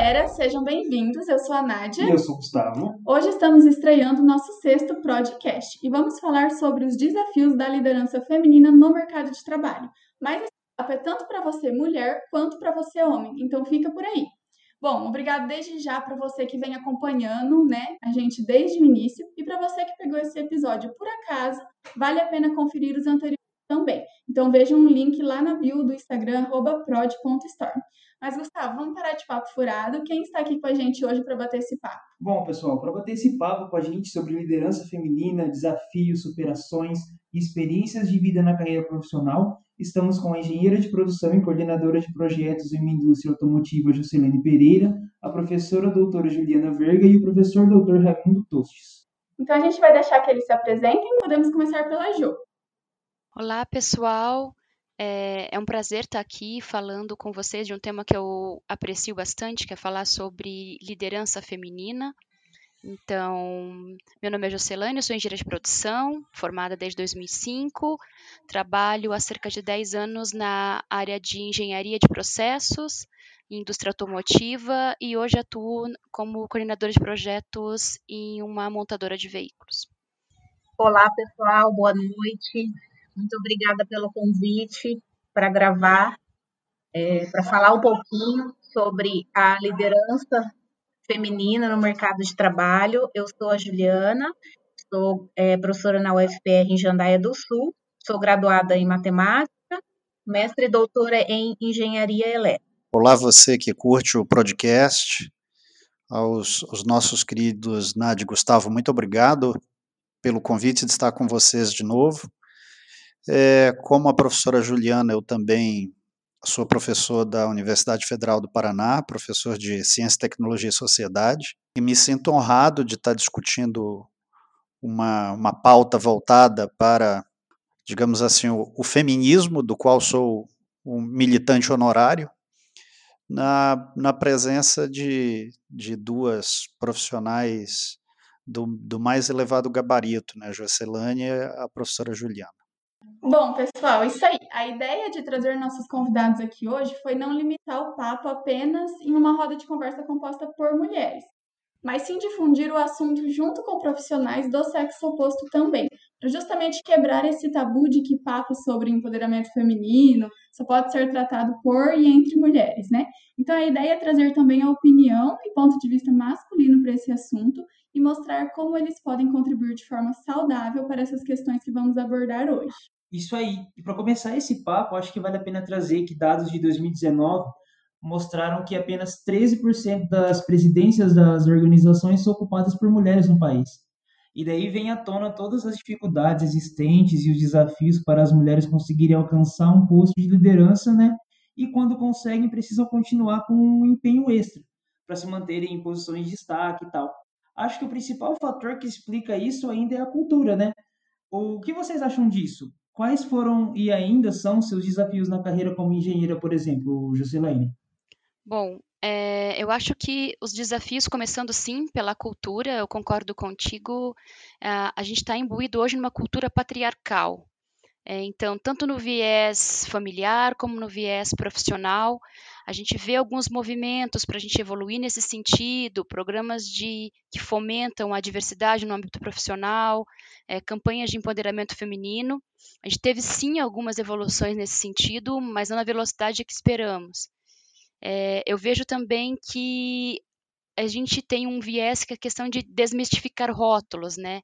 galera, sejam bem-vindos. Eu sou a Nádia. E eu sou o Gustavo. Hoje estamos estreando o nosso sexto podcast e vamos falar sobre os desafios da liderança feminina no mercado de trabalho. Mas esse papo é tanto para você mulher quanto para você homem, então fica por aí. Bom, obrigado desde já para você que vem acompanhando, né, a gente desde o início e para você que pegou esse episódio por acaso, vale a pena conferir os anteriores também. Então vejam um link lá na bio do Instagram @prod.storm. Mas Gustavo, vamos parar de papo furado. Quem está aqui com a gente hoje para bater esse papo? Bom, pessoal, para bater esse papo com a gente sobre liderança feminina, desafios, superações e experiências de vida na carreira profissional, Estamos com a engenheira de produção e coordenadora de projetos em uma indústria automotiva Juscelene Pereira, a professora doutora Juliana Verga e o professor doutor Raimundo Tostes. Então a gente vai deixar que eles se apresentem. Podemos começar pela Jo. Olá, pessoal. É, é, um prazer estar aqui falando com vocês de um tema que eu aprecio bastante, que é falar sobre liderança feminina. Então, meu nome é Jocelane, sou engenheira de produção, formada desde 2005. Trabalho há cerca de 10 anos na área de engenharia de processos, indústria automotiva e hoje atuo como coordenadora de projetos em uma montadora de veículos. Olá, pessoal, boa noite. Muito obrigada pelo convite para gravar, é, para falar um pouquinho sobre a liderança feminina no mercado de trabalho. Eu sou a Juliana, sou é, professora na UFPR em Jandaia do Sul, sou graduada em matemática, mestre e doutora em engenharia elétrica. Olá, você que curte o podcast, aos, aos nossos queridos Nádia e Gustavo, muito obrigado pelo convite de estar com vocês de novo. É, como a professora Juliana, eu também sou professor da Universidade Federal do Paraná, professor de Ciência, Tecnologia e Sociedade, e me sinto honrado de estar discutindo uma, uma pauta voltada para, digamos assim, o, o feminismo, do qual sou um militante honorário, na, na presença de, de duas profissionais do, do mais elevado gabarito, né, a Jocelane e a professora Juliana. Bom, pessoal, isso aí. A ideia de trazer nossos convidados aqui hoje foi não limitar o papo apenas em uma roda de conversa composta por mulheres, mas sim difundir o assunto junto com profissionais do sexo oposto também, para justamente quebrar esse tabu de que papo sobre empoderamento feminino só pode ser tratado por e entre mulheres, né? Então a ideia é trazer também a opinião e ponto de vista masculino para esse assunto e mostrar como eles podem contribuir de forma saudável para essas questões que vamos abordar hoje. Isso aí. E para começar esse papo, acho que vale a pena trazer que dados de 2019 mostraram que apenas 13% das presidências das organizações são ocupadas por mulheres no país. E daí vem à tona todas as dificuldades existentes e os desafios para as mulheres conseguirem alcançar um posto de liderança, né? E quando conseguem, precisam continuar com um empenho extra para se manterem em posições de destaque e tal. Acho que o principal fator que explica isso ainda é a cultura, né? O que vocês acham disso? Quais foram e ainda são seus desafios na carreira como engenheira, por exemplo, Jocelyn? Bom, é, eu acho que os desafios, começando sim pela cultura, eu concordo contigo, a, a gente está imbuído hoje numa cultura patriarcal. É, então, tanto no viés familiar como no viés profissional, a gente vê alguns movimentos para a gente evoluir nesse sentido, programas de que fomentam a diversidade no âmbito profissional, é, campanhas de empoderamento feminino. A gente teve sim algumas evoluções nesse sentido, mas não na velocidade que esperamos. É, eu vejo também que a gente tem um viés que é a questão de desmistificar rótulos, né?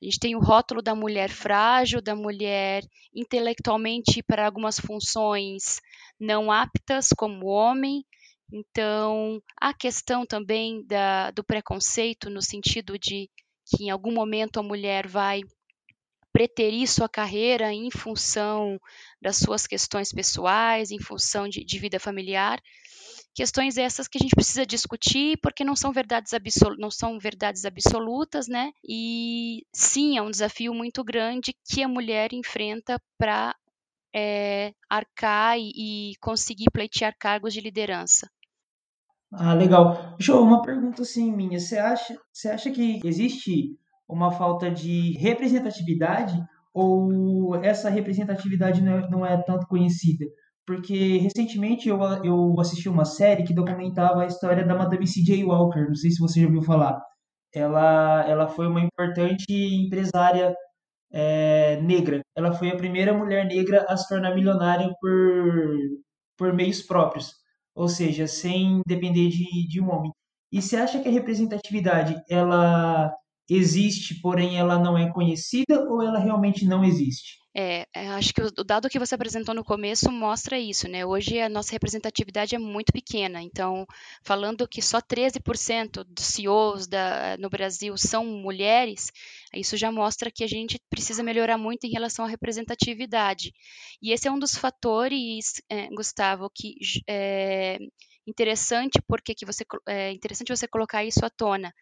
A gente tem o rótulo da mulher frágil, da mulher intelectualmente para algumas funções não aptas, como homem. Então, a questão também da, do preconceito, no sentido de que em algum momento a mulher vai preterir sua carreira em função das suas questões pessoais, em função de, de vida familiar. Questões essas que a gente precisa discutir, porque não são verdades, absol não são verdades absolutas, né? E sim, é um desafio muito grande que a mulher enfrenta para é, arcar e, e conseguir pleitear cargos de liderança. Ah, legal. Jo, uma pergunta assim minha. Você acha, você acha que existe uma falta de representatividade ou essa representatividade não é, não é tanto conhecida? Porque recentemente eu, eu assisti uma série que documentava a história da Madame C.J. Walker, não sei se você já ouviu falar. Ela, ela foi uma importante empresária é, negra. Ela foi a primeira mulher negra a se tornar milionária por, por meios próprios, ou seja, sem depender de, de um homem. E você acha que a representatividade ela existe, porém ela não é conhecida ou ela realmente não existe? É, é, acho que o, dado que você apresentou no começo mostra isso, né? Hoje a nossa representatividade é muito pequena, então, falando que só 13% dos CEOs da, no Brasil são mulheres, isso já mostra que a gente precisa melhorar muito em relação à representatividade. E esse é um dos fatores, é, Gustavo, que é interessante porque que você é interessante você colocar isso à tona.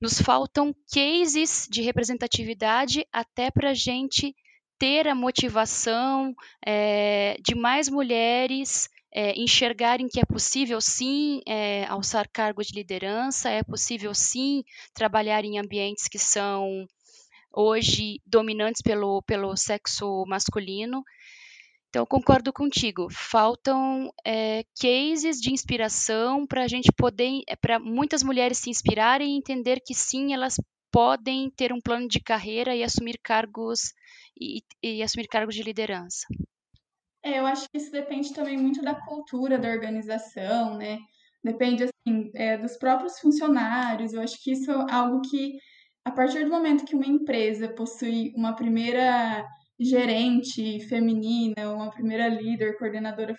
Nos faltam cases de representatividade até para a gente ter a motivação é, de mais mulheres é, enxergarem que é possível sim é, alçar cargos de liderança, é possível sim trabalhar em ambientes que são hoje dominantes pelo, pelo sexo masculino. Então, concordo contigo. Faltam é, cases de inspiração para a gente poder, para muitas mulheres se inspirarem e entender que sim, elas podem ter um plano de carreira e assumir cargos e, e assumir cargos de liderança. É, eu acho que isso depende também muito da cultura da organização, né? Depende, assim, é, dos próprios funcionários. Eu acho que isso é algo que, a partir do momento que uma empresa possui uma primeira gerente feminina, uma primeira líder, coordenadora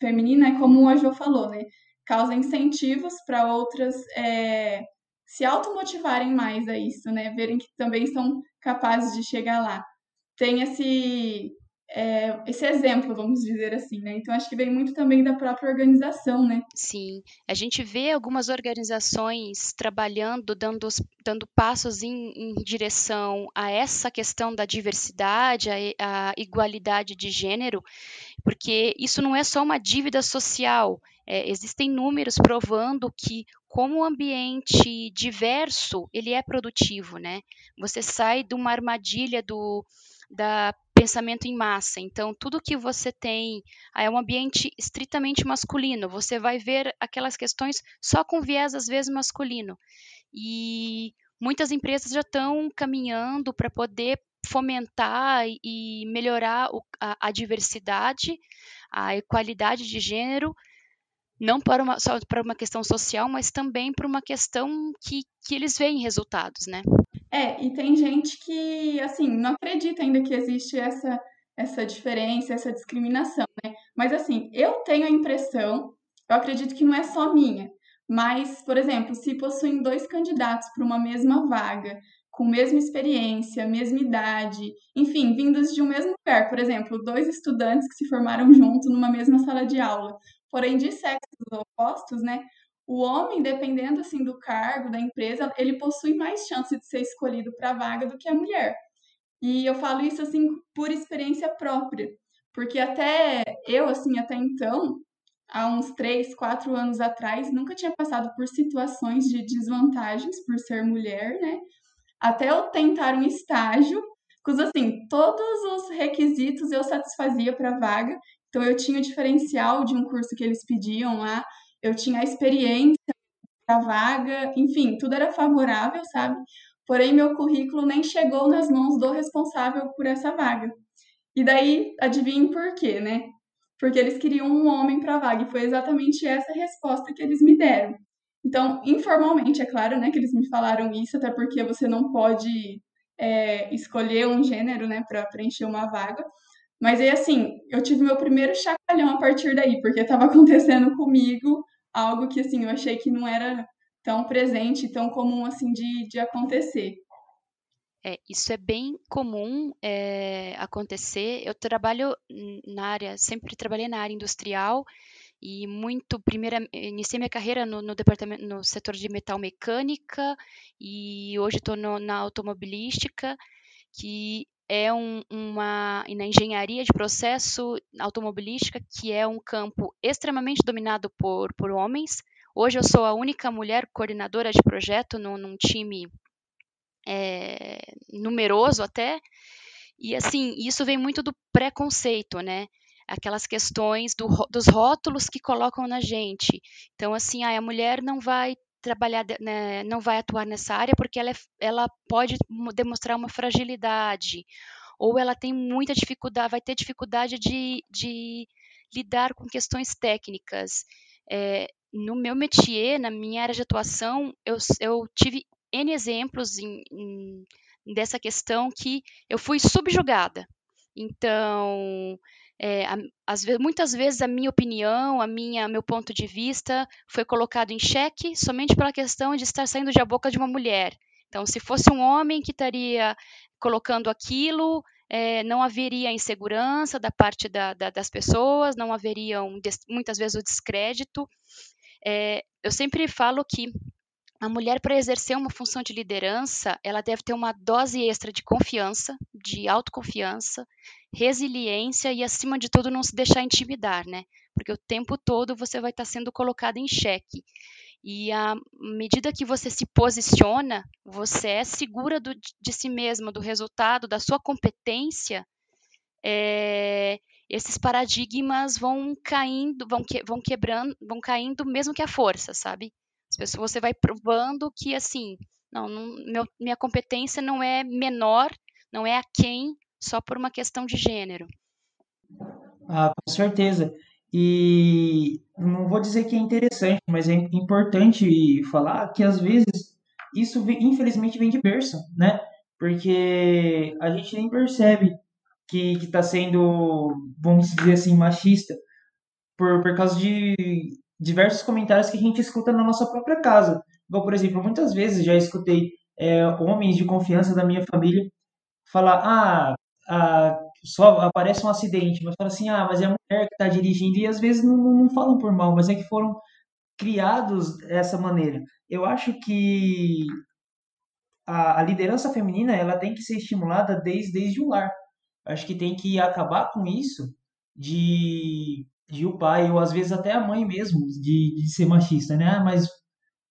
feminina, é como a Jo falou, né? Causa incentivos para outras é, se automotivarem mais a isso, né? Verem que também são capazes de chegar lá tem esse, é, esse exemplo, vamos dizer assim, né? Então acho que vem muito também da própria organização, né? Sim, a gente vê algumas organizações trabalhando, dando, dando passos em, em direção a essa questão da diversidade, a, a igualdade de gênero, porque isso não é só uma dívida social. É, existem números provando que como o ambiente diverso ele é produtivo, né? Você sai de uma armadilha do da pensamento em massa. Então, tudo que você tem é um ambiente estritamente masculino. Você vai ver aquelas questões só com viés, às vezes, masculino. E muitas empresas já estão caminhando para poder fomentar e melhorar a, a diversidade, a equalidade de gênero, não para uma, só para uma questão social, mas também para uma questão que, que eles veem resultados, né? É, e tem gente que, assim, não acredita ainda que existe essa, essa diferença, essa discriminação, né? Mas, assim, eu tenho a impressão, eu acredito que não é só minha, mas, por exemplo, se possuem dois candidatos para uma mesma vaga, com mesma experiência, mesma idade, enfim, vindos de um mesmo lugar, por exemplo, dois estudantes que se formaram juntos numa mesma sala de aula, porém de sexos opostos, né? o homem, dependendo assim do cargo da empresa, ele possui mais chance de ser escolhido para a vaga do que a mulher. E eu falo isso assim por experiência própria, porque até eu assim até então, há uns três, quatro anos atrás, nunca tinha passado por situações de desvantagens por ser mulher, né? Até eu tentar um estágio, cujo assim todos os requisitos eu satisfazia para a vaga. Então eu tinha o diferencial de um curso que eles pediam lá, eu tinha a experiência da vaga, enfim, tudo era favorável, sabe? Porém, meu currículo nem chegou nas mãos do responsável por essa vaga. E daí, adivinhem por quê, né? Porque eles queriam um homem para a vaga, e foi exatamente essa resposta que eles me deram. Então, informalmente, é claro, né, que eles me falaram isso, até porque você não pode é, escolher um gênero, né, para preencher uma vaga. Mas aí, assim, eu tive meu primeiro chacalhão a partir daí, porque estava acontecendo comigo algo que assim eu achei que não era tão presente, tão comum assim de, de acontecer. É, isso é bem comum é, acontecer. Eu trabalho na área, sempre trabalhei na área industrial e muito primeira iniciei minha carreira no, no departamento no setor de metal mecânica e hoje estou na automobilística que é um, uma na engenharia de processo automobilística, que é um campo extremamente dominado por, por homens. Hoje eu sou a única mulher coordenadora de projeto num, num time é, numeroso até. E assim, isso vem muito do preconceito, né? Aquelas questões do, dos rótulos que colocam na gente. Então, assim, a mulher não vai trabalhar, né, não vai atuar nessa área porque ela, é, ela pode demonstrar uma fragilidade, ou ela tem muita dificuldade, vai ter dificuldade de, de lidar com questões técnicas. É, no meu métier, na minha área de atuação, eu, eu tive N exemplos em, em, dessa questão que eu fui subjugada. Então, é, as, muitas vezes a minha opinião, a minha, meu ponto de vista foi colocado em xeque somente pela questão de estar saindo da boca de uma mulher. Então, se fosse um homem que estaria colocando aquilo, é, não haveria insegurança da parte da, da, das pessoas, não haveria um, muitas vezes o descrédito. É, eu sempre falo que a mulher, para exercer uma função de liderança, ela deve ter uma dose extra de confiança, de autoconfiança, resiliência e, acima de tudo, não se deixar intimidar, né? Porque o tempo todo você vai estar sendo colocado em xeque. E à medida que você se posiciona, você é segura do, de si mesma, do resultado, da sua competência, é, esses paradigmas vão caindo, vão, que, vão quebrando, vão caindo mesmo que a força, sabe? Pessoas, você vai provando que, assim, não, não meu, minha competência não é menor, não é a quem, só por uma questão de gênero. Ah, com certeza. E não vou dizer que é interessante, mas é importante falar que às vezes isso infelizmente vem de berço, né? Porque a gente nem percebe que está sendo, vamos dizer assim, machista por, por causa de diversos comentários que a gente escuta na nossa própria casa. Igual, por exemplo, muitas vezes já escutei é, homens de confiança da minha família falar: ah, ah, só aparece um acidente, mas fala assim: ah, mas é a mulher que está dirigindo, e às vezes não, não falam por mal, mas é que foram criados dessa maneira. Eu acho que a, a liderança feminina ela tem que ser estimulada desde, desde o lar. acho que tem que acabar com isso de de o pai, ou às vezes até a mãe mesmo, de, de ser machista, né? Ah, mas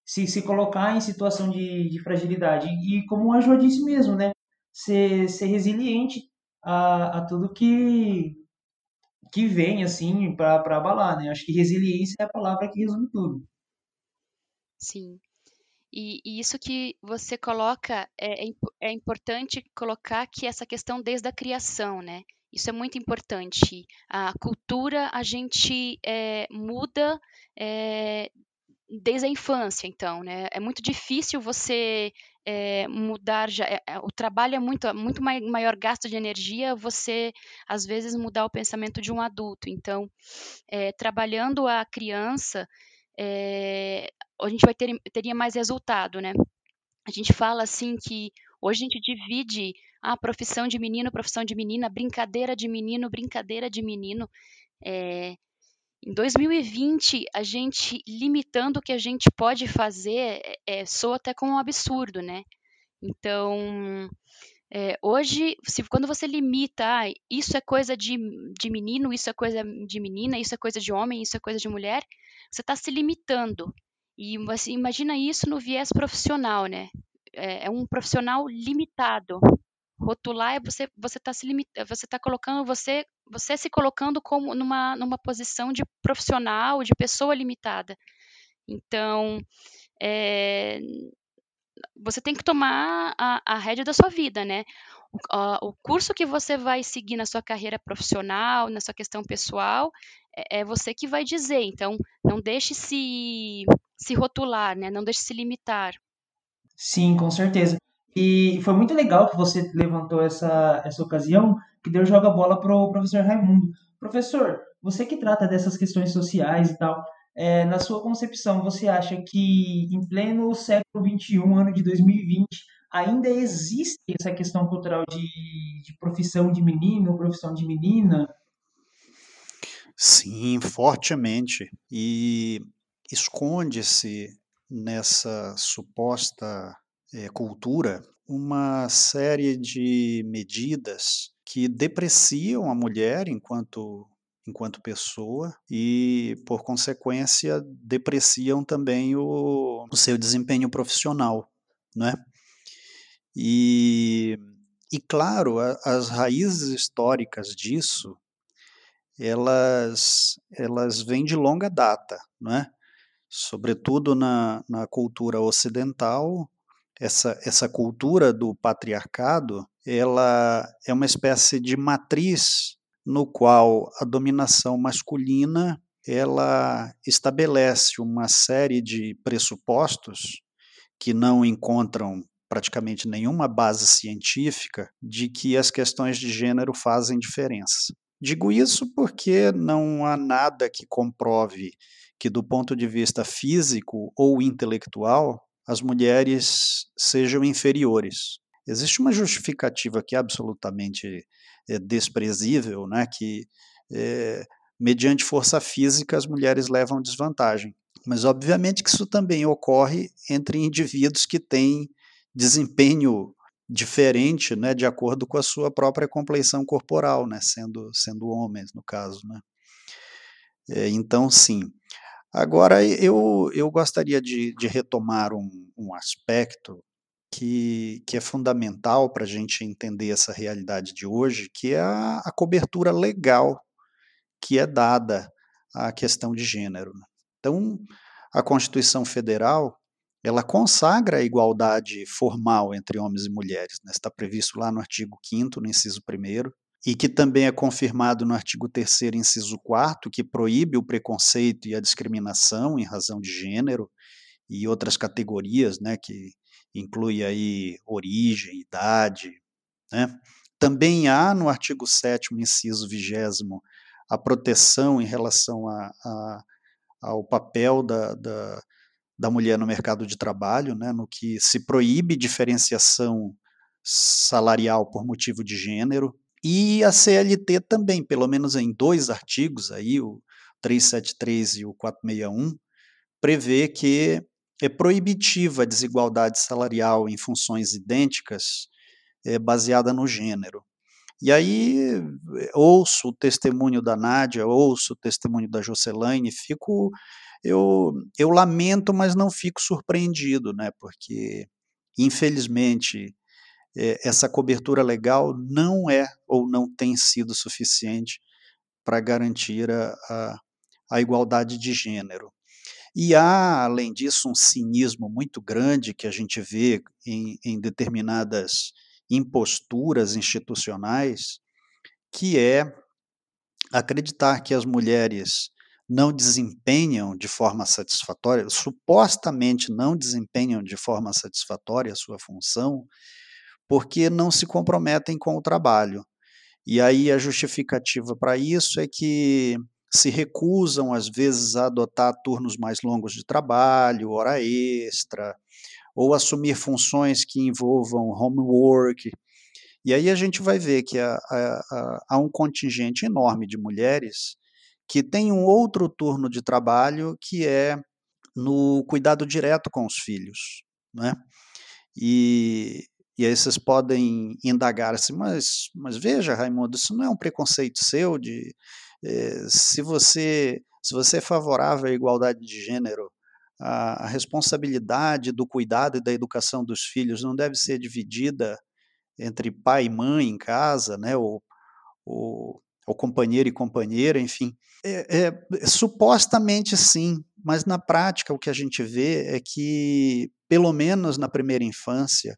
se, se colocar em situação de, de fragilidade. E como a Jo disse mesmo, né? Ser, ser resiliente a, a tudo que, que vem, assim, para abalar, né? Acho que resiliência é a palavra que resume tudo. Sim. E, e, isso que você coloca é, é, é importante colocar que essa questão desde a criação, né? Isso é muito importante. A cultura a gente é, muda é, desde a infância, então, né? É muito difícil você é, mudar já. o trabalho é muito, muito maior gasto de energia. Você às vezes mudar o pensamento de um adulto. Então, trabalhando a criança, a gente vai ter teria mais resultado, né? A gente fala assim que hoje a gente divide a profissão de menino, profissão de menina, brincadeira de menino, brincadeira de menino. É, em 2020, a gente limitando o que a gente pode fazer é, soa até como um absurdo, né? Então, é, hoje, se, quando você limita, ah, isso é coisa de, de menino, isso é coisa de menina, isso é coisa de homem, isso é coisa de mulher, você está se limitando. E você imagina isso no viés profissional, né? É, é um profissional limitado. Rotular é você você está se limita, você está colocando você você se colocando como numa numa posição de profissional, de pessoa limitada. Então, é, você tem que tomar a, a rédea da sua vida, né? O, o, curso que você vai seguir na sua carreira profissional, na sua questão pessoal, é, é você que vai dizer. Então, não deixe se, se rotular, né? Não deixe se limitar. Sim, com certeza. E foi muito legal que você levantou essa, essa ocasião, que deu joga bola para o professor Raimundo. Professor, você que trata dessas questões sociais e tal, é, na sua concepção, você acha que em pleno século XXI, ano de 2020, ainda existe essa questão cultural de, de profissão de menino, profissão de menina? Sim, fortemente. E esconde-se nessa suposta é, cultura uma série de medidas que depreciam a mulher enquanto enquanto pessoa e, por consequência, depreciam também o, o seu desempenho profissional, né? E, e claro, a, as raízes históricas disso elas, elas vêm de longa data, não é? sobretudo na, na cultura ocidental, essa, essa cultura do patriarcado, ela é uma espécie de matriz no qual a dominação masculina ela estabelece uma série de pressupostos que não encontram praticamente nenhuma base científica de que as questões de gênero fazem diferença. Digo isso porque não há nada que comprove que, do ponto de vista físico ou intelectual, as mulheres sejam inferiores. Existe uma justificativa que é absolutamente é, desprezível, né, que é, mediante força física as mulheres levam desvantagem. Mas obviamente que isso também ocorre entre indivíduos que têm desempenho diferente, né, de acordo com a sua própria compleição corporal, né, sendo sendo homens no caso, né. É, então sim. Agora eu eu gostaria de, de retomar um, um aspecto que, que é fundamental para a gente entender essa realidade de hoje, que é a, a cobertura legal que é dada à questão de gênero. Né. Então, a Constituição Federal ela consagra a igualdade formal entre homens e mulheres. Né? Está previsto lá no artigo 5 no inciso 1 e que também é confirmado no artigo 3 inciso 4 que proíbe o preconceito e a discriminação em razão de gênero e outras categorias, né, que inclui aí origem, idade, né? Também há no artigo 7 inciso 20 a proteção em relação a, a, ao papel da, da da mulher no mercado de trabalho, né, no que se proíbe diferenciação salarial por motivo de gênero, e a CLT também, pelo menos em dois artigos aí, o 373 e o 461, prevê que é proibitiva a desigualdade salarial em funções idênticas é, baseada no gênero. E aí ouço o testemunho da Nádia, ouço o testemunho da Jocelaine, fico eu, eu lamento, mas não fico surpreendido, né? Porque, infelizmente, é, essa cobertura legal não é ou não tem sido suficiente para garantir a, a, a igualdade de gênero. E há, além disso, um cinismo muito grande que a gente vê em, em determinadas imposturas institucionais, que é acreditar que as mulheres não desempenham de forma satisfatória, supostamente não desempenham de forma satisfatória a sua função, porque não se comprometem com o trabalho. E aí a justificativa para isso é que se recusam, às vezes, a adotar turnos mais longos de trabalho, hora extra, ou assumir funções que envolvam homework. E aí a gente vai ver que há, há, há um contingente enorme de mulheres que tem um outro turno de trabalho que é no cuidado direto com os filhos, né? E, e aí vocês podem indagar assim, mas, mas veja, Raimundo, isso não é um preconceito seu de eh, se você se você é favorável à igualdade de gênero, a, a, responsabilidade do cuidado e da educação dos filhos não deve ser dividida entre pai e mãe em casa, né? Ou, ou, ou companheiro e companheira, enfim. É, é, supostamente sim, mas na prática o que a gente vê é que, pelo menos na primeira infância,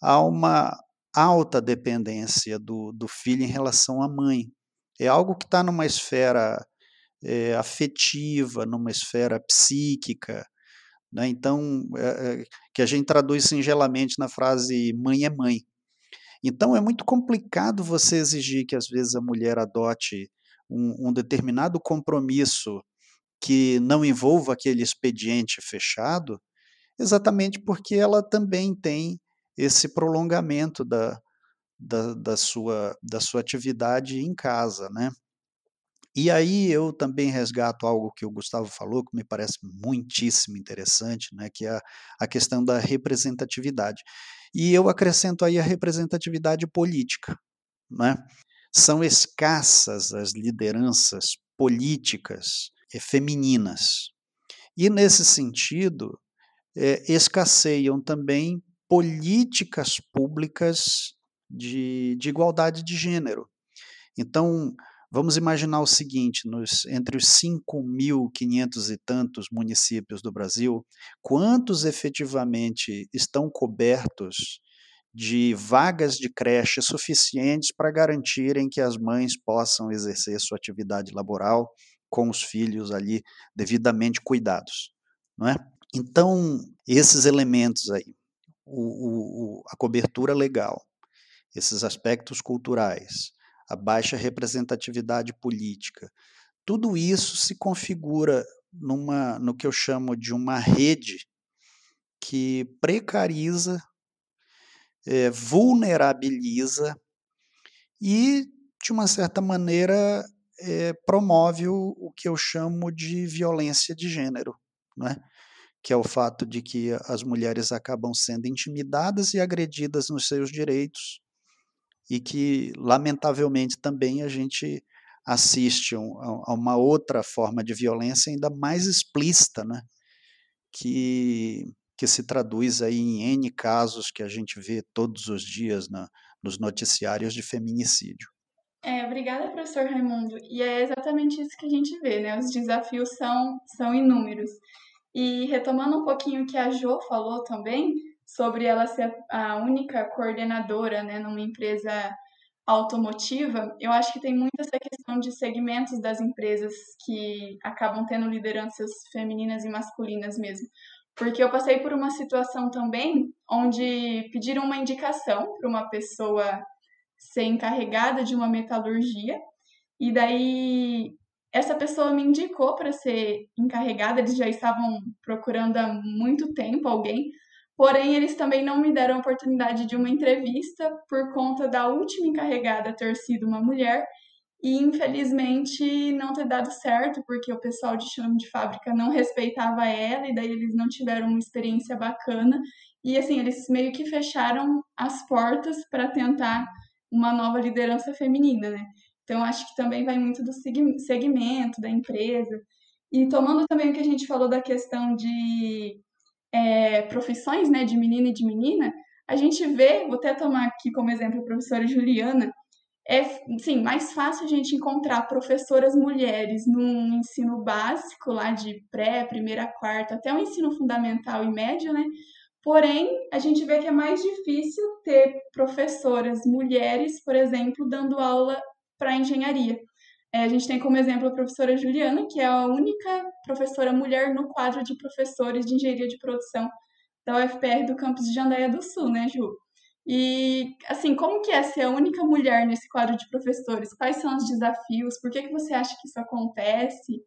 há uma alta dependência do, do filho em relação à mãe. É algo que está numa esfera é, afetiva, numa esfera psíquica, né? então, é, é que a gente traduz singelamente na frase mãe é mãe. Então, é muito complicado você exigir que, às vezes, a mulher adote um, um determinado compromisso que não envolva aquele expediente fechado, exatamente porque ela também tem esse prolongamento da, da, da, sua, da sua atividade em casa, né? E aí eu também resgato algo que o Gustavo falou, que me parece muitíssimo interessante, né, que é a, a questão da representatividade. E eu acrescento aí a representatividade política, né? são escassas as lideranças políticas femininas. E, nesse sentido, é, escasseiam também políticas públicas de, de igualdade de gênero. Então, Vamos imaginar o seguinte: nos, entre os 5.500 e tantos municípios do Brasil, quantos efetivamente estão cobertos de vagas de creche suficientes para garantirem que as mães possam exercer sua atividade laboral com os filhos ali devidamente cuidados, não é? Então, esses elementos aí, o, o, a cobertura legal, esses aspectos culturais, a baixa representatividade política, tudo isso se configura numa, no que eu chamo de uma rede que precariza, é, vulnerabiliza e, de uma certa maneira, é, promove o, o, que eu chamo de violência de gênero, né? Que é o fato de que as mulheres acabam sendo intimidadas e agredidas nos seus direitos e que, lamentavelmente, também a gente assiste a uma outra forma de violência ainda mais explícita, né? que, que se traduz aí em N casos que a gente vê todos os dias na, nos noticiários de feminicídio. É, obrigada, professor Raimundo. E é exatamente isso que a gente vê, né? Os desafios são, são inúmeros. E retomando um pouquinho o que a Jo falou também, sobre ela ser a única coordenadora né, numa empresa automotiva, eu acho que tem muito essa questão de segmentos das empresas que acabam tendo lideranças femininas e masculinas mesmo. Porque eu passei por uma situação também onde pediram uma indicação para uma pessoa ser encarregada de uma metalurgia, e daí essa pessoa me indicou para ser encarregada, eles já estavam procurando há muito tempo alguém, Porém, eles também não me deram a oportunidade de uma entrevista por conta da última encarregada ter sido uma mulher e infelizmente não ter dado certo, porque o pessoal de chão de fábrica não respeitava ela e daí eles não tiveram uma experiência bacana. E assim, eles meio que fecharam as portas para tentar uma nova liderança feminina, né? Então acho que também vai muito do segmento da empresa. E tomando também o que a gente falou da questão de é, profissões, né, de menino e de menina, a gente vê, vou até tomar aqui como exemplo a professora Juliana, é sim, mais fácil a gente encontrar professoras mulheres no ensino básico, lá de pré, primeira, quarta, até o ensino fundamental e médio, né? Porém, a gente vê que é mais difícil ter professoras mulheres, por exemplo, dando aula para engenharia. É, a gente tem como exemplo a professora Juliana, que é a única professora mulher no quadro de professores de engenharia de produção da UFPR do campus de Jandaia do Sul, né, Ju? E, assim, como que é ser a única mulher nesse quadro de professores? Quais são os desafios? Por que, que você acha que isso acontece?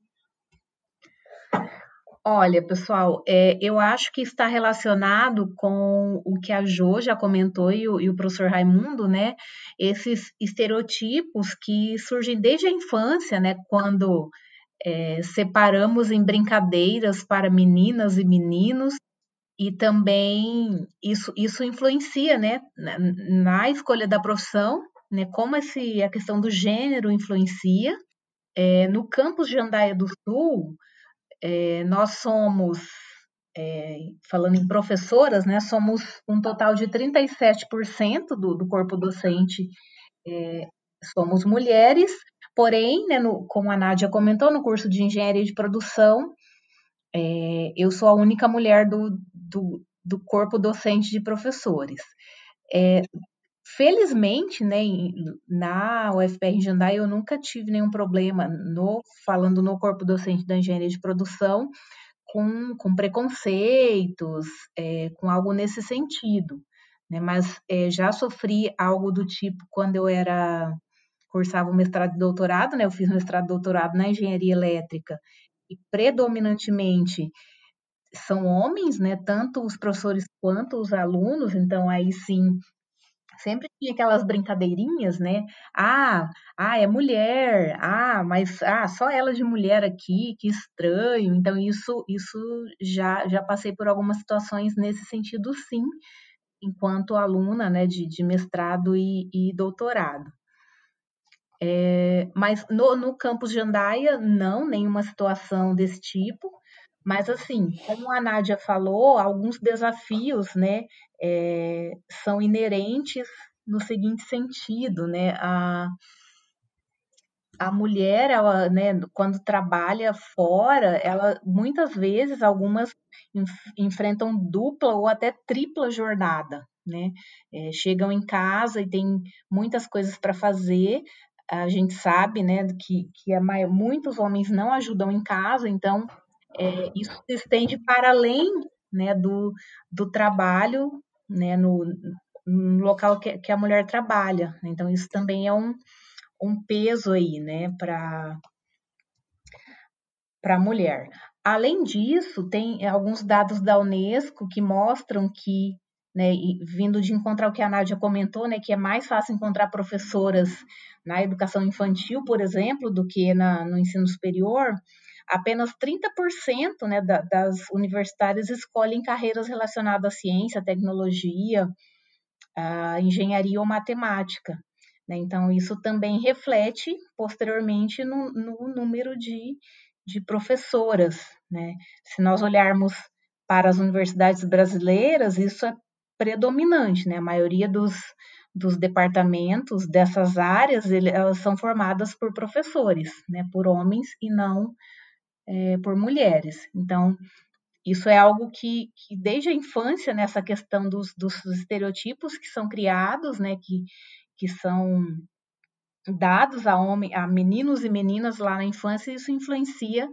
Olha, pessoal, é, eu acho que está relacionado com o que a Jo já comentou e o, e o professor Raimundo, né? Esses estereotipos que surgem desde a infância, né? Quando é, separamos em brincadeiras para meninas e meninos, e também isso, isso influencia, né? Na, na escolha da profissão, né? Como esse, a questão do gênero influencia. É, no campus de Andaia do Sul, é, nós somos, é, falando em professoras, né, somos um total de 37% do, do corpo docente é, somos mulheres, porém, né, no, como a Nádia comentou, no curso de engenharia de produção, é, eu sou a única mulher do, do, do corpo docente de professores. Felizmente, né, na UFPR Jandai eu nunca tive nenhum problema no falando no corpo docente da engenharia de produção com, com preconceitos, é, com algo nesse sentido, né? Mas é, já sofri algo do tipo quando eu era cursava o mestrado e doutorado, né? Eu fiz mestrado e doutorado na engenharia elétrica e predominantemente são homens, né? Tanto os professores quanto os alunos, então aí sim sempre tinha aquelas brincadeirinhas, né? Ah, ah, é mulher. Ah, mas ah, só ela de mulher aqui, que estranho. Então isso isso já já passei por algumas situações nesse sentido sim, enquanto aluna, né, de, de mestrado e, e doutorado. É, mas no, no campus de Andaia, não, nenhuma situação desse tipo. Mas, assim, como a Nádia falou, alguns desafios né, é, são inerentes no seguinte sentido, né? A, a mulher, ela, né, quando trabalha fora, ela muitas vezes algumas enfrentam dupla ou até tripla jornada, né? É, chegam em casa e tem muitas coisas para fazer. A gente sabe, né, que, que maior, muitos homens não ajudam em casa, então é, isso se estende para além, né, do, do trabalho, né, no, no local que, que a mulher trabalha. Então isso também é um um peso aí, né, para a mulher. Além disso, tem alguns dados da Unesco que mostram que, né, vindo de encontrar o que a Nádia comentou, né, que é mais fácil encontrar professoras na educação infantil, por exemplo, do que na, no ensino superior, apenas 30% né, da, das universitárias escolhem carreiras relacionadas à ciência, tecnologia, à engenharia ou matemática. Né? Então, isso também reflete posteriormente no, no número de, de professoras. Né? Se nós olharmos para as universidades brasileiras, isso é predominante, né? A maioria dos, dos departamentos dessas áreas, elas são formadas por professores, né? Por homens e não é, por mulheres. Então, isso é algo que, que desde a infância, nessa questão dos, dos estereotipos que são criados, né? Que, que são dados a, homem, a meninos e meninas lá na infância, isso influencia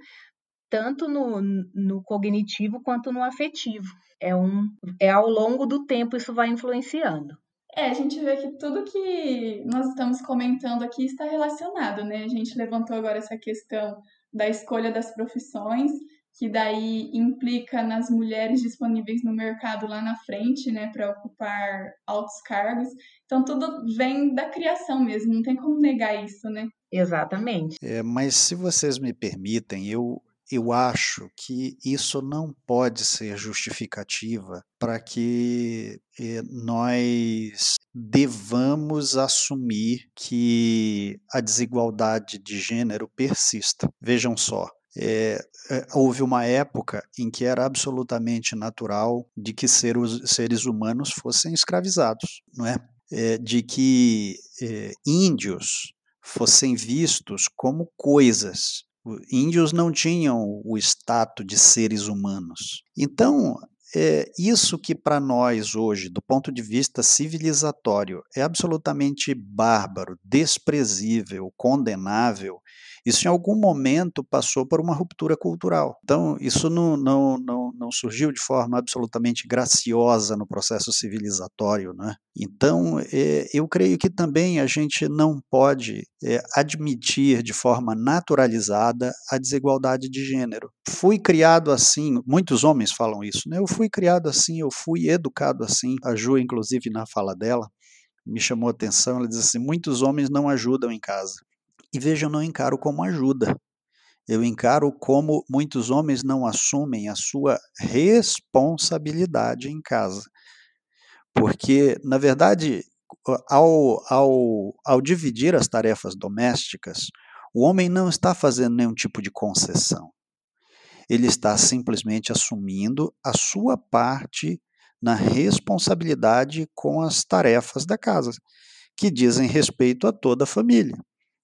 tanto no, no cognitivo quanto no afetivo. É, um, é ao longo do tempo isso vai influenciando. É, a gente vê que tudo que nós estamos comentando aqui está relacionado, né? A gente levantou agora essa questão da escolha das profissões, que daí implica nas mulheres disponíveis no mercado lá na frente, né, para ocupar altos cargos. Então tudo vem da criação mesmo, não tem como negar isso, né? Exatamente. É, mas se vocês me permitem, eu eu acho que isso não pode ser justificativa para que eh, nós devamos assumir que a desigualdade de gênero persista. Vejam só, é, houve uma época em que era absolutamente natural de que seres, seres humanos fossem escravizados, não é? é de que é, índios fossem vistos como coisas. Índios não tinham o status de seres humanos. Então, é isso que para nós hoje, do ponto de vista civilizatório, é absolutamente bárbaro, desprezível, condenável, isso em algum momento passou por uma ruptura cultural. Então, isso não, não, não, não surgiu de forma absolutamente graciosa no processo civilizatório. Né? Então, é, eu creio que também a gente não pode é, admitir de forma naturalizada a desigualdade de gênero. Fui criado assim, muitos homens falam isso, né? eu fui criado assim, eu fui educado assim. A Ju, inclusive, na fala dela, me chamou a atenção, ela diz assim, muitos homens não ajudam em casa. E veja, eu não encaro como ajuda. Eu encaro como muitos homens não assumem a sua responsabilidade em casa. Porque, na verdade, ao, ao, ao dividir as tarefas domésticas, o homem não está fazendo nenhum tipo de concessão. Ele está simplesmente assumindo a sua parte na responsabilidade com as tarefas da casa, que dizem respeito a toda a família.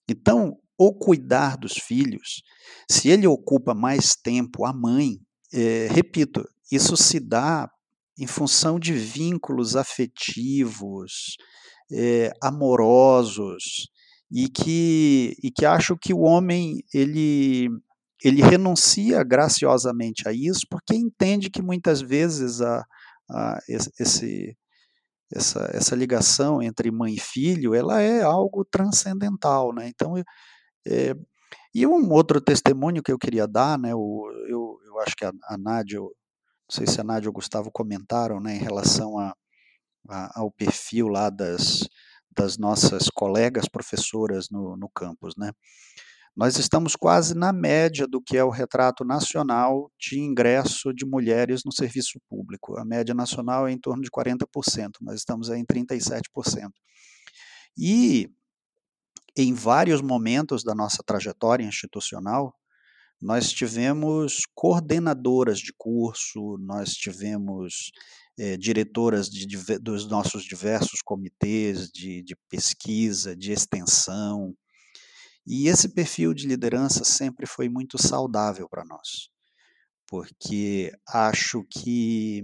Então, o cuidar dos filhos, se ele ocupa mais tempo a mãe, é, repito, isso se dá em função de vínculos afetivos, é, amorosos, e que, e que acho que o homem ele, ele renuncia graciosamente a isso porque entende que muitas vezes a, a esse, essa, essa ligação entre mãe e filho, ela é algo transcendental, né? Então, é, e um outro testemunho que eu queria dar, né? O, eu, eu acho que a, a Nádia, não sei se a Nádia ou o Gustavo comentaram, né? Em relação a, a, ao perfil lá das, das nossas colegas professoras no, no campus, né? Nós estamos quase na média do que é o retrato nacional de ingresso de mulheres no serviço público. A média nacional é em torno de 40%, nós estamos em 37%. E em vários momentos da nossa trajetória institucional, nós tivemos coordenadoras de curso, nós tivemos é, diretoras de, de, dos nossos diversos comitês de, de pesquisa, de extensão, E esse perfil de liderança sempre foi muito saudável para nós, porque acho que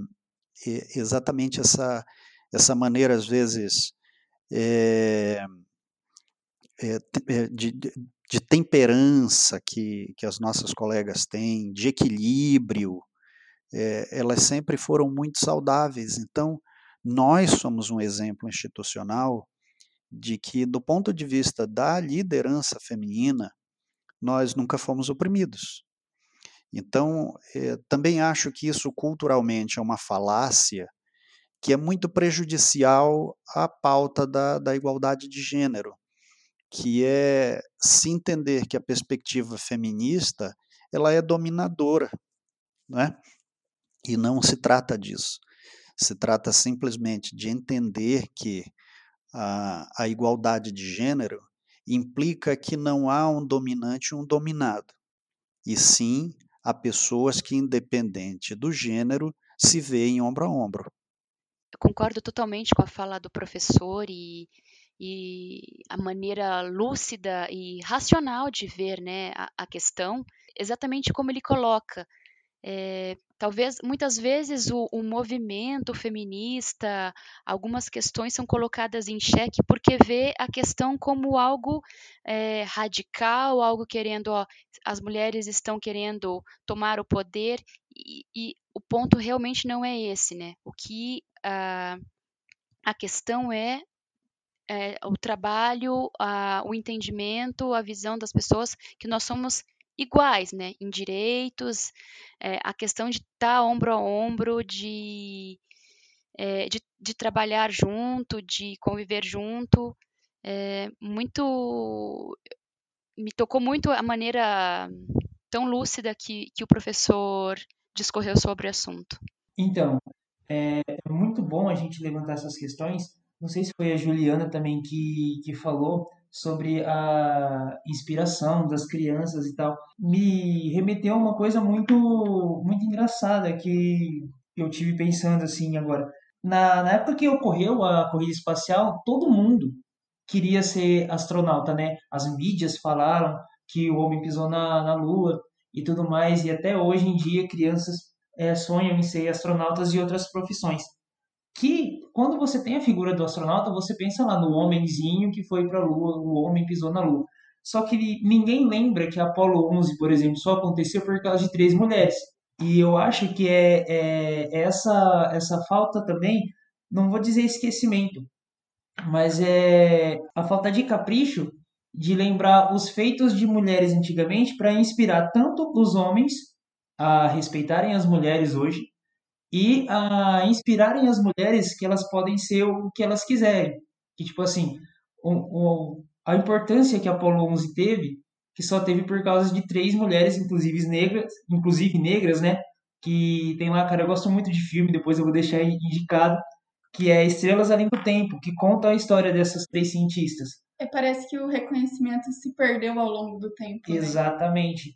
exatamente essa, essa maneira, às vezes, é, é, de, de temperança que, que as nossas colegas têm, de equilíbrio, é, elas sempre foram muito saudáveis. Então, nós somos um exemplo institucional de que, do ponto de vista da liderança feminina, nós nunca fomos oprimidos. Então, eh, também acho que isso culturalmente é uma falácia que é muito prejudicial à pauta da, da igualdade de gênero, que é se entender que a perspectiva feminista ela é dominadora, né? e não se trata disso. Se trata simplesmente de entender que a, a igualdade de gênero implica que não há um dominante e um dominado, e sim há pessoas que, independente do gênero, se veem ombro a ombro. Eu concordo totalmente com a fala do professor e, e a maneira lúcida e racional de ver né, a, a questão, exatamente como ele coloca. É, talvez muitas vezes o, o, movimento feminista, algumas questões são colocadas em xeque porque vê a questão como algo é, radical, algo querendo, ó, as mulheres estão querendo tomar o poder e, e, o ponto realmente não é esse, né? O que a, a questão é é, o trabalho, a, o entendimento, a visão das pessoas que nós somos iguais, né, em direitos, é, a questão de estar ombro a ombro, de, é, de, de, trabalhar junto, de conviver junto, é, muito, me tocou muito a maneira tão lúcida que, que o professor discorreu sobre o assunto. Então, é, é muito bom a gente levantar essas questões. Não sei se foi a Juliana também que, que falou, sobre a inspiração das crianças e tal, me remeteu a uma coisa muito, muito engraçada que eu tive pensando assim agora. Na, na época que ocorreu a corrida espacial, todo mundo queria ser astronauta, né? As mídias falaram que o homem pisou na, na Lua e tudo mais, e até hoje em dia crianças é, sonham em ser astronautas e outras profissões que quando você tem a figura do astronauta, você pensa lá no homenzinho que foi para a Lua, o homem pisou na Lua. Só que ninguém lembra que a Apollo 11, por exemplo, só aconteceu por causa de três mulheres. E eu acho que é, é essa, essa falta também, não vou dizer esquecimento, mas é a falta de capricho de lembrar os feitos de mulheres antigamente para inspirar tanto os homens a respeitarem as mulheres hoje, e a inspirarem as mulheres que elas podem ser o que elas quiserem. Que, tipo assim, o, o, a importância que a Apolo 11 teve, que só teve por causa de três mulheres, inclusive negras, inclusive negras, né? Que tem lá, cara, eu gosto muito de filme, depois eu vou deixar indicado, que é Estrelas Além do Tempo, que conta a história dessas três cientistas. É, parece que o reconhecimento se perdeu ao longo do tempo. Né? Exatamente.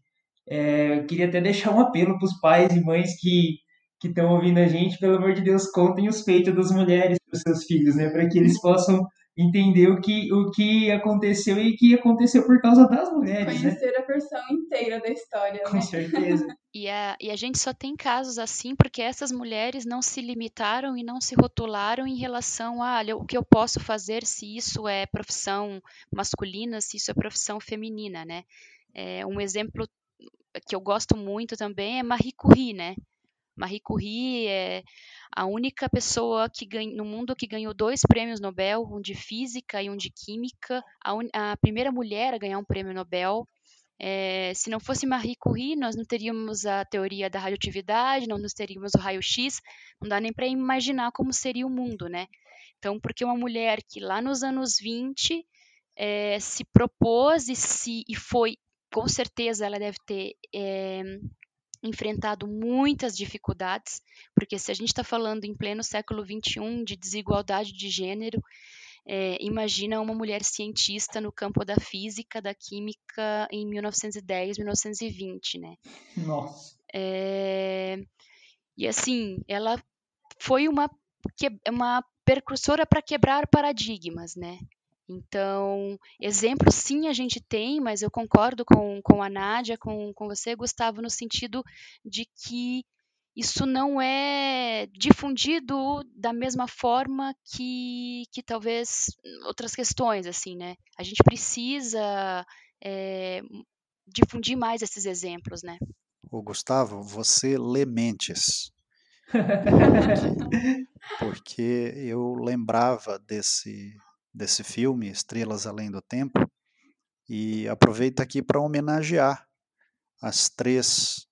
É, eu queria até deixar um apelo para os pais e mães que que estão ouvindo a gente, pelo amor de Deus, contem os feitos das mulheres para os seus filhos, né? Para que eles possam entender o que, o que aconteceu e que aconteceu por causa das mulheres. Né? Conhecer né? a versão inteira da história. Com né? certeza. e, a, e a gente só tem casos assim porque essas mulheres não se limitaram e não se rotularam em relação a olha, o que eu posso fazer se isso é profissão masculina, se isso é profissão feminina, né? É, um exemplo que eu gosto muito também é Marie Curie, né? Marie Curie é a única pessoa que ganha, no mundo que ganhou dois prêmios Nobel, um de física e um de química, a, un, a primeira mulher a ganhar um prêmio Nobel. É, se não fosse Marie Curie, nós não teríamos a teoria da radioatividade, não nos teríamos o raio-x, não dá nem para imaginar como seria o mundo, né? Então, porque uma mulher que lá nos anos 20 é, se propôs e, se, e foi, com certeza ela deve ter é, enfrentado muitas dificuldades, porque se a gente está falando em pleno século XXI de desigualdade de gênero, é, imagina uma mulher cientista no campo da física, da química em 1910, 1920, né? Nossa. É, e assim, ela foi uma, uma percursora para quebrar paradigmas, né? Então, exemplos sim a gente tem, mas eu concordo com, com a Nádia, com, com você, Gustavo, no sentido de que isso não é difundido da mesma forma que, que talvez outras questões, assim, né? A gente precisa é, difundir mais esses exemplos, né? O Gustavo, você lê mentes. porque eu lembrava desse, desse filme, Estrelas Além do Tempo, e aproveito aqui para homenagear as três,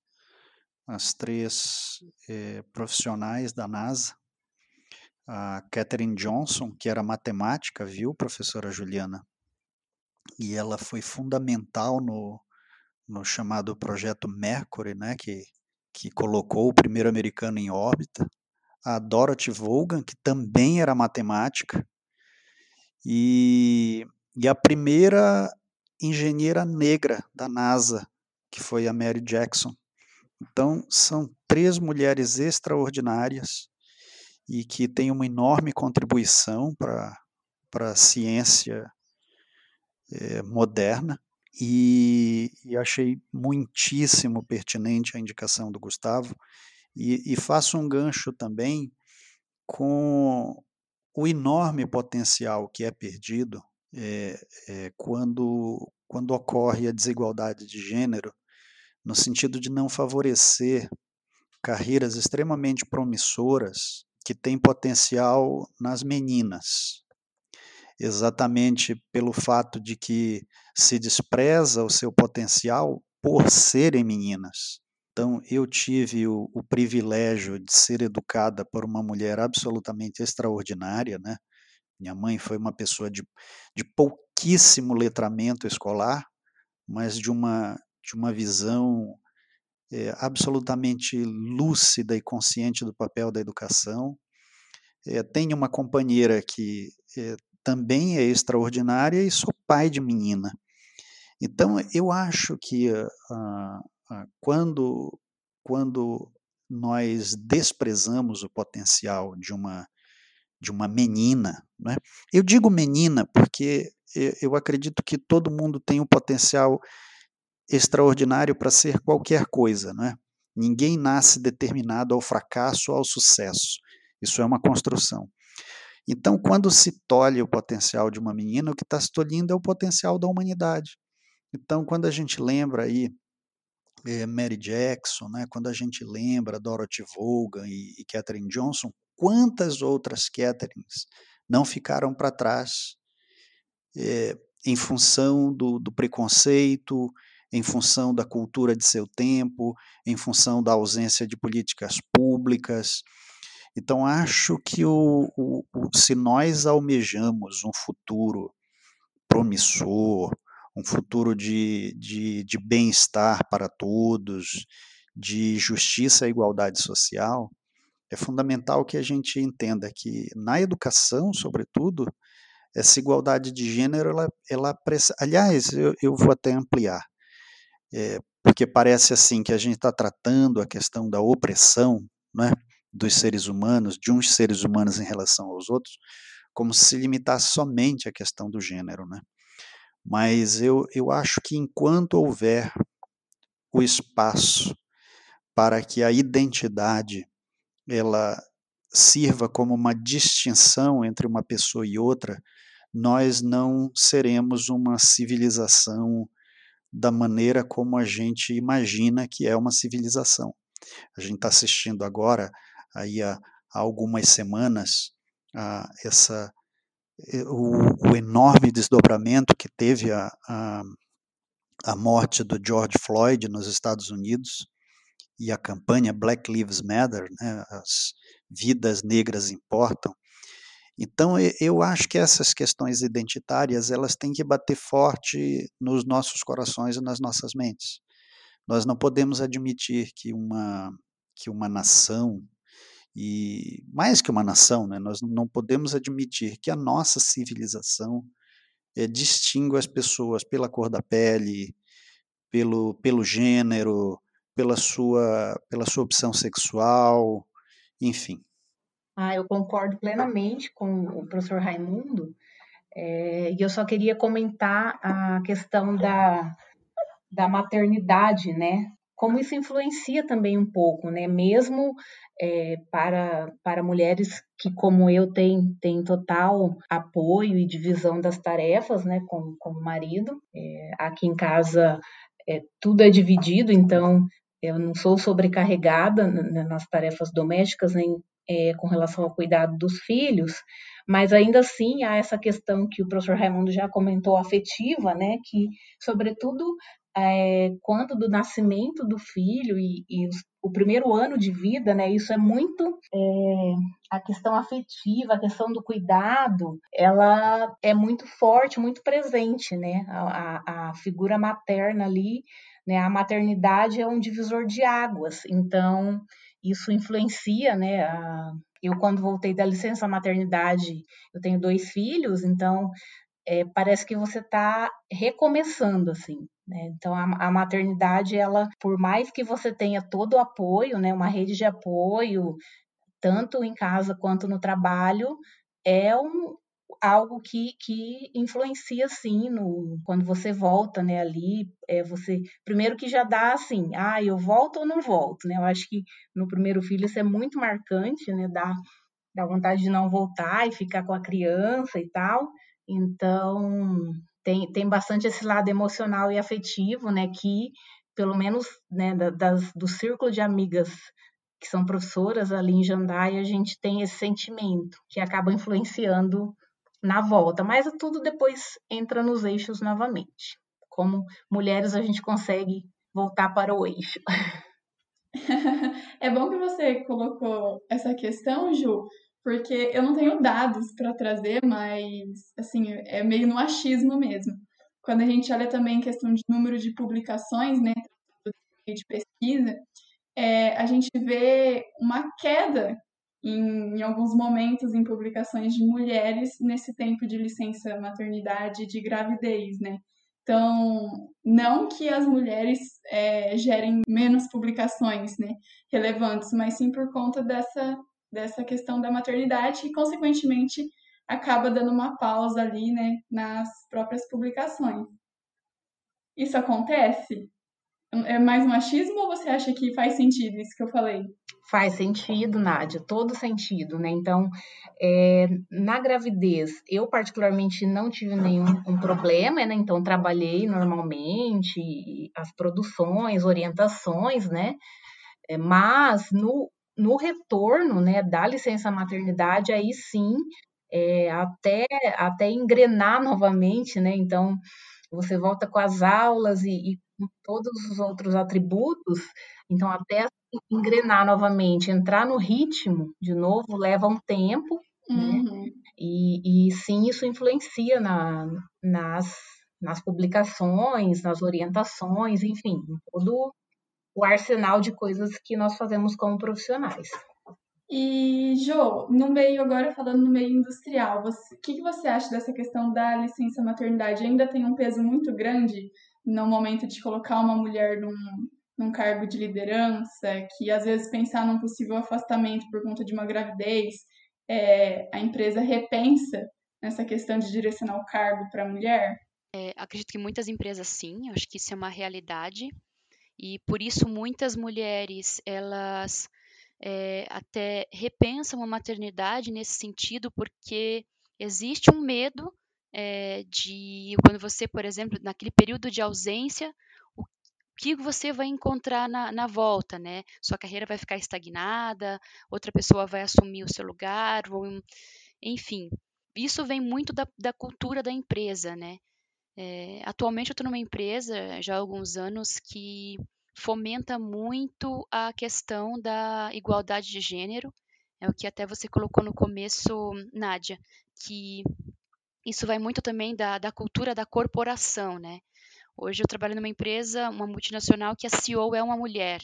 as três eh, profissionais da NASA, a Catherine Johnson, que era matemática, viu, professora Juliana? E ela foi fundamental no, no chamado projeto Mercury, né, que, que colocou o primeiro americano em órbita, a Dorothy Vaughan, que também era matemática, e, e a primeira engenheira negra da NASA, que foi a Mary Jackson. Então, são três mulheres extraordinárias e que têm uma enorme contribuição para a ciência é, moderna. E, e, achei muitíssimo pertinente a indicação do Gustavo. E, e faço um gancho também com o enorme potencial que é perdido é, é, quando, quando ocorre a desigualdade de gênero, no sentido de não favorecer carreiras extremamente promissoras que têm potencial nas meninas, exatamente pelo fato de que se despreza o seu potencial por serem meninas. Então, eu tive o, o, privilégio de ser educada por uma mulher absolutamente extraordinária, né? Minha mãe foi uma pessoa de, de pouquíssimo letramento escolar, mas de uma, de uma visão é, absolutamente lúcida e consciente do papel da educação. É, tenho uma companheira que é, também é extraordinária e sou pai de menina. Então, eu acho que ah, quando, quando nós desprezamos o potencial de uma, de uma menina, né? eu digo menina porque eu acredito que todo mundo tem um potencial extraordinário para ser qualquer coisa, né? Ninguém nasce determinado ao fracasso ou ao sucesso. Isso é uma construção. Então, quando se tolhe o potencial de uma menina, o que está se tolhindo é o potencial da humanidade. Então, quando a gente lembra aí Mary Jackson, né, quando a gente lembra Dorothy Vaughan e, e Katherine Johnson, quantas outras Catherines não ficaram para trás é, em função do, do, preconceito, em função da cultura de seu tempo, em função da ausência de políticas públicas. Então, acho que o, o, o, se nós almejamos um futuro promissor, um futuro de, de, de bem-estar para todos, de justiça e igualdade social, é fundamental que a gente entenda que na educação, sobretudo, essa igualdade de gênero, ela, ela aliás, eu, eu vou até ampliar, é, porque parece assim que a gente está tratando a questão da opressão, né, dos seres humanos, de uns seres humanos em relação aos outros, como se limitasse somente à questão do gênero, né? Mas eu, eu acho que enquanto houver o espaço para que a identidade ela sirva como uma distinção entre uma pessoa e outra, nós não seremos uma civilização da maneira como a gente imagina que é uma civilização. A gente está assistindo agora, aí há, algumas semanas, a essa o, o enorme desdobramento que teve a, a, a morte do George Floyd nos Estados Unidos e a campanha Black Lives Matter, né, as vidas negras importam. Então, eu acho que essas questões identitárias elas têm que bater forte nos nossos corações e nas nossas mentes. Nós não podemos admitir que uma que uma nação e mais que uma nação, né, nós não podemos admitir que a nossa civilização é, distingue as pessoas pela cor da pele, pelo, pelo gênero, pela sua, pela sua opção sexual, enfim. Ah, eu concordo plenamente com o professor Raimundo. É, e eu só queria comentar a questão da, da maternidade, né? Como isso influencia também um pouco, né? Mesmo é, para, para mulheres que, como eu, têm, têm total apoio e divisão das tarefas, né? Com, com o marido. É, aqui em casa é, tudo é dividido, então eu não sou sobrecarregada nas tarefas domésticas, nem é, com relação ao cuidado dos filhos, mas ainda assim há essa questão que o professor Raimundo já comentou, afetiva, né, que, sobretudo, é, quando do nascimento do filho e, e os, o primeiro ano de vida, né, isso é muito é, a questão afetiva, a questão do cuidado, ela é muito forte, muito presente, né, a, a, a figura materna ali, né, a maternidade é um divisor de águas, então isso influencia, né, a, eu, quando voltei da licença maternidade, eu tenho dois filhos, então é, parece que você está recomeçando, assim. Né? Então, a, a, maternidade, ela, por mais que você tenha todo o apoio, né, uma rede de apoio, tanto em casa quanto no trabalho, é um, algo que, que influencia sim no quando você volta né ali é você primeiro que já dá assim ah eu volto ou não volto né eu acho que no primeiro filho isso é muito marcante né dá dá vontade de não voltar e ficar com a criança e tal então tem, tem bastante esse lado emocional e afetivo né que pelo menos né das do círculo de amigas que são professoras ali em Jandai, a gente tem esse sentimento que acaba influenciando na volta, mas tudo depois entra nos eixos novamente. Como mulheres, a gente consegue voltar para o eixo. é bom que você colocou essa questão, Ju, porque eu não tenho dados para trazer, mas assim, é meio no achismo mesmo. Quando a gente olha também questão de número de publicações, né, de pesquisa, é, a gente vê uma queda em, em, alguns momentos em publicações de mulheres nesse tempo de licença maternidade de gravidez, né? Então, não que as mulheres é, gerem menos publicações né, relevantes, mas sim por conta dessa, dessa questão da maternidade e, consequentemente, acaba dando uma pausa ali né, nas próprias publicações. Isso acontece? É mais machismo ou você acha que faz sentido isso que eu falei? Faz sentido, Nádia, todo sentido, né? Então, é, na gravidez, eu particularmente não tive nenhum um problema, né? Então, trabalhei normalmente, as produções, orientações, né? É, mas no, no retorno, né, da licença maternidade, aí sim, é, até, até engrenar novamente, né? Então, você volta com as aulas e, e com todos os outros atributos, então até engrenar novamente, entrar no ritmo de novo, leva um tempo, né? uhum. né? E, e sim, isso influencia na, nas, nas publicações, nas orientações, enfim, todo o arsenal de coisas que nós fazemos como profissionais. E, Jo, no meio, agora falando no meio industrial, o que, que você acha dessa questão da licença maternidade? Ainda tem um peso muito grande no momento de colocar uma mulher num, num cargo de liderança, que às vezes pensar num possível afastamento por conta de uma gravidez, é, a empresa repensa nessa questão de direcionar o cargo para a mulher? É, acredito que muitas empresas sim, acho que isso é uma realidade e por isso muitas mulheres elas é, até repensam a maternidade nesse sentido, porque existe um medo é, de quando você, por exemplo, naquele período de ausência, o que você vai encontrar na, na volta, né? Sua carreira vai ficar estagnada, outra pessoa vai assumir o seu lugar, ou, enfim. Isso vem muito da, da cultura da empresa, né? É, atualmente eu estou numa empresa já há alguns anos que fomenta muito a questão da igualdade de gênero, é o que até você colocou no começo, Nádia, que isso vai muito também da, da cultura da corporação, né? Hoje eu trabalho numa empresa, uma multinacional, que a CEO é uma mulher.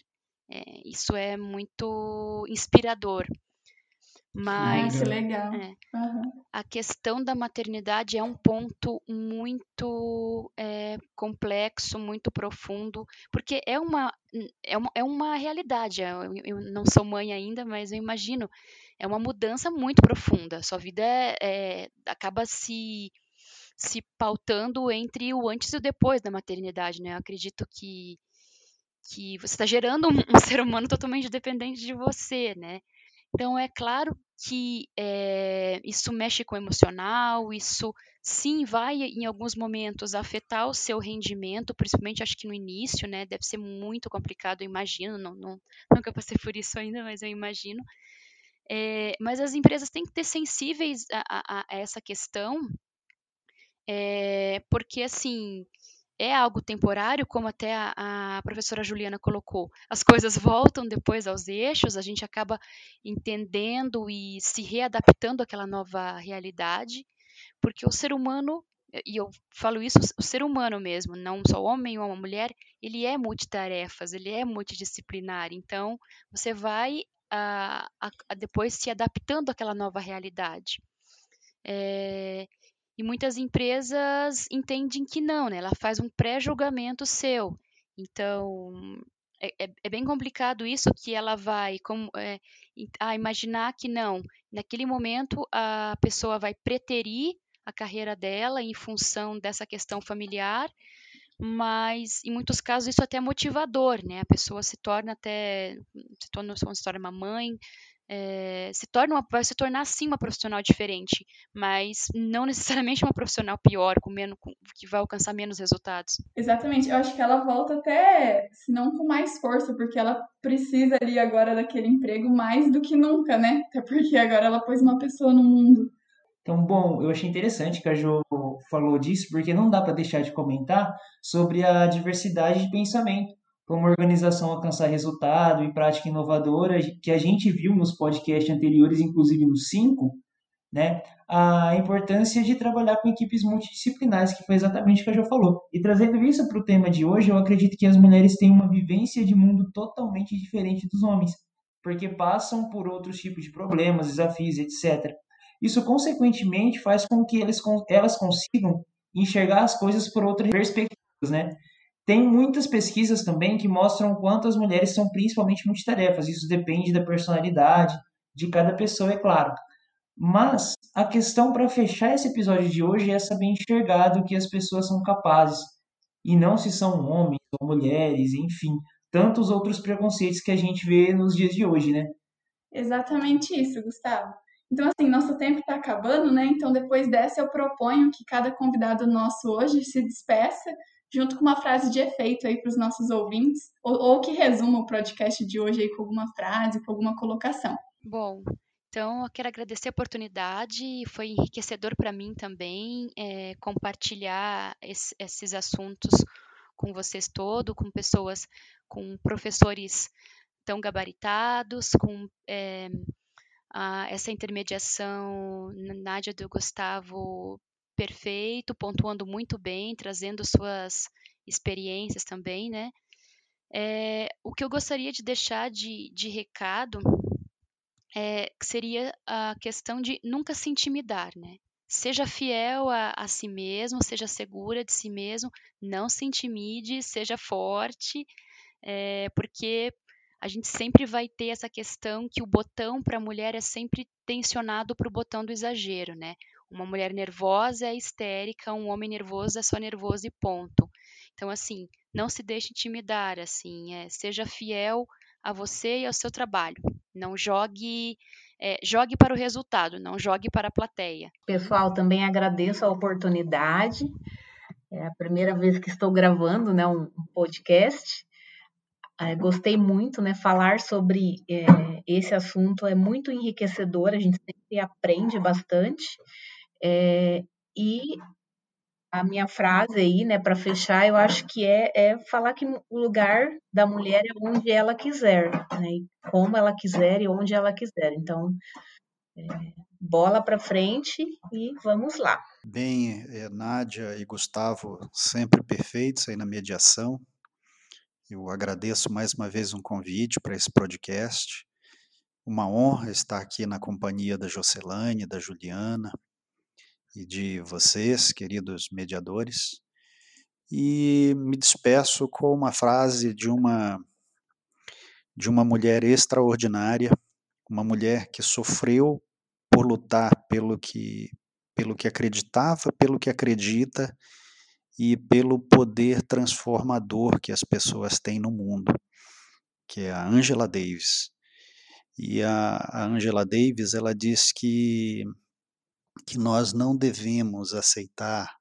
É, isso é muito inspirador. Mas que legal. É, uhum. a questão da maternidade é um ponto muito é, complexo, muito profundo, porque é uma, é uma, é uma realidade. Eu, eu, não sou mãe ainda, mas eu imagino, é uma mudança muito profunda. Sua vida é, é acaba se se pautando entre o antes e o depois da maternidade, né? Eu acredito que que você está gerando um, um, ser humano totalmente dependente de você, né? Então é claro que é, isso mexe com o emocional, isso sim vai em alguns momentos afetar o seu rendimento, principalmente acho que no início, né? Deve ser muito complicado, eu imagino, não, não, nunca passei por isso ainda, mas eu imagino. É, mas as empresas têm que ter sensíveis a, a, a essa questão, é, porque assim é algo temporário, como até a, a, professora Juliana colocou. As coisas voltam depois aos eixos, a gente acaba entendendo e se readaptando àquela nova realidade, porque o ser humano, e eu falo isso, o ser humano mesmo, não só homem ou uma mulher, ele é multitarefas, ele é multidisciplinar. Então, você vai a, a, depois se adaptando àquela nova realidade. É, e muitas empresas entendem que não, né? Ela faz um pré-julgamento seu. Então, é, é, é, bem complicado isso que ela vai como, é, a imaginar que não. Naquele momento, a pessoa vai preterir a carreira dela em função dessa questão familiar, mas em muitos casos isso até é motivador, né? A pessoa se torna até se torna, se torna uma mãe, é, se torna uma, vai se tornar sim uma profissional diferente, mas não necessariamente uma profissional pior, com menos, com, que vai alcançar menos resultados. Exatamente, eu acho que ela volta até, se não com mais força, porque ela precisa ali agora daquele emprego mais do que nunca, né? Até porque agora ela pôs uma pessoa no mundo. Então, bom, eu achei interessante que a Jo falou disso, porque não dá para deixar de comentar sobre a diversidade de pensamento como organização alcançar resultado e prática inovadora, que a gente viu nos podcasts anteriores, inclusive no 5, né, a importância de trabalhar com equipes multidisciplinares, que foi exatamente o que a Jo falou. E trazendo isso para o tema de hoje, eu acredito que as mulheres têm uma vivência de mundo totalmente diferente dos homens, porque passam por outros tipos de problemas, desafios, etc. Isso, consequentemente, faz com que eles, elas consigam enxergar as coisas por outras perspectivas, né? Tem muitas pesquisas também que mostram quanto as mulheres são principalmente multitarefas. Isso depende da personalidade de cada pessoa, é claro. Mas a questão para fechar esse episódio de hoje é saber enxergar do que as pessoas são capazes e não se são homens ou mulheres, enfim, tantos outros preconceitos que a gente vê nos dias de hoje, né? Exatamente isso, Gustavo. Então, assim, nosso tempo está acabando, né? Então, depois dessa, eu proponho que cada convidado nosso hoje se despeça junto com uma frase de efeito aí para os nossos ouvintes, ou, ou, que resuma o podcast de hoje aí com alguma frase, com alguma colocação. Bom, então eu quero agradecer a oportunidade, foi enriquecedor para mim também é, compartilhar esse, esses assuntos com vocês todos, com pessoas, com professores tão gabaritados, com é, a, essa intermediação Nádia do Gustavo perfeito, pontuando muito bem, trazendo suas experiências também, né? É, o que eu gostaria de deixar de, de recado é, seria a questão de nunca se intimidar, né? Seja fiel a, a si mesmo, seja segura de si mesmo, não se intimide, seja forte, é, porque a gente sempre vai ter essa questão que o botão para a mulher é sempre tensionado para o botão do exagero, né? Uma mulher nervosa é histérica, um homem nervoso é só nervoso e ponto. Então, assim, não se deixe intimidar, assim, é, seja fiel a você e ao seu trabalho. Não jogue, é, jogue para o resultado, não jogue para a plateia. Pessoal, também agradeço a oportunidade. É a primeira vez que estou gravando, né, um podcast. É, gostei muito, né? Falar sobre é, esse assunto é muito enriquecedor. A gente sempre aprende bastante. É, e a minha frase aí, né, para fechar, eu acho que é, é falar que o lugar da mulher é onde ela quiser, né, como ela quiser e onde ela quiser. Então, é, bola para frente e vamos lá. Bem, é, Nádia e Gustavo, sempre perfeitos aí na mediação. Eu agradeço mais uma vez um convite para esse podcast. Uma honra estar aqui na companhia da Jocelane, da Juliana, e de vocês, queridos mediadores, e me despeço com uma frase de uma de uma mulher extraordinária, uma mulher que sofreu por lutar pelo que pelo que acreditava, pelo que acredita e pelo poder transformador que as pessoas têm no mundo, que é a Angela Davis. E a, Angela Davis, ela diz que, que nós não devemos aceitar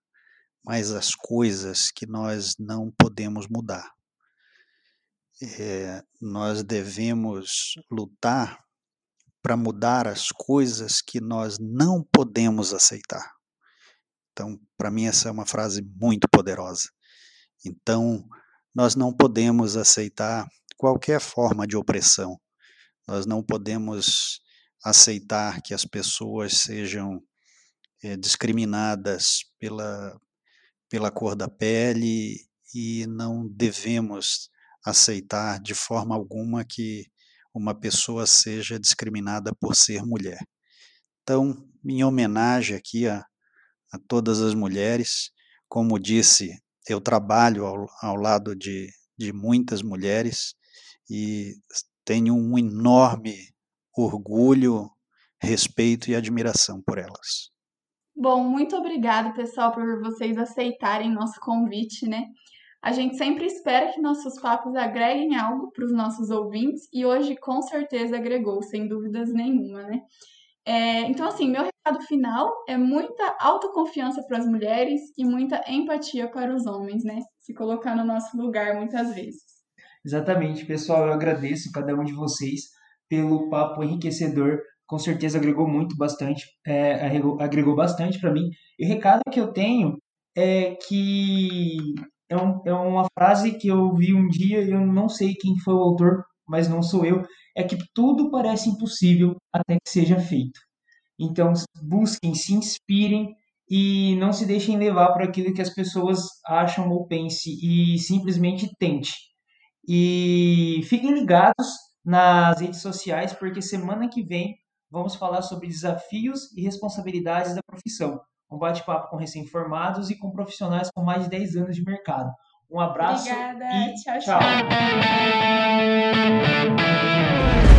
mais as coisas que nós não podemos mudar. É, nós devemos lutar para mudar as coisas que nós não podemos aceitar. Então, para mim, essa é uma frase muito poderosa. Então, nós não podemos aceitar qualquer forma de opressão. Nós não podemos aceitar que as pessoas sejam é, discriminadas pela, pela cor da pele e não devemos aceitar de forma alguma que uma pessoa seja discriminada por ser mulher. Então, em homenagem aqui a, a todas as mulheres, como disse, eu trabalho ao, ao lado de, de muitas mulheres e tenho um enorme orgulho, respeito e admiração por elas. Bom, muito obrigada, pessoal, por vocês aceitarem nosso convite, né? A gente sempre espera que nossos papos agreguem algo para os nossos ouvintes e hoje com certeza agregou, sem dúvidas nenhuma, né? É, então, assim, meu recado final é muita autoconfiança para as mulheres e muita empatia para os homens, né? Se colocar no nosso lugar muitas vezes. Exatamente, pessoal. Eu agradeço cada um de vocês pelo papo enriquecedor. Com certeza agregou muito, bastante, é, agregou bastante para mim. E o recado que eu tenho é que é, um, é uma frase que eu vi um dia, eu não sei quem foi o autor, mas não sou eu, é que tudo parece impossível até que seja feito. Então, busquem, se inspirem e não se deixem levar por aquilo que as pessoas acham ou pensem e simplesmente tente. E fiquem ligados nas redes sociais, porque semana que vem vamos falar sobre desafios e responsabilidades da profissão um bate-papo com recém-formados e com profissionais com mais de 10 anos de mercado. Um abraço Obrigada. e tchau. tchau. tchau.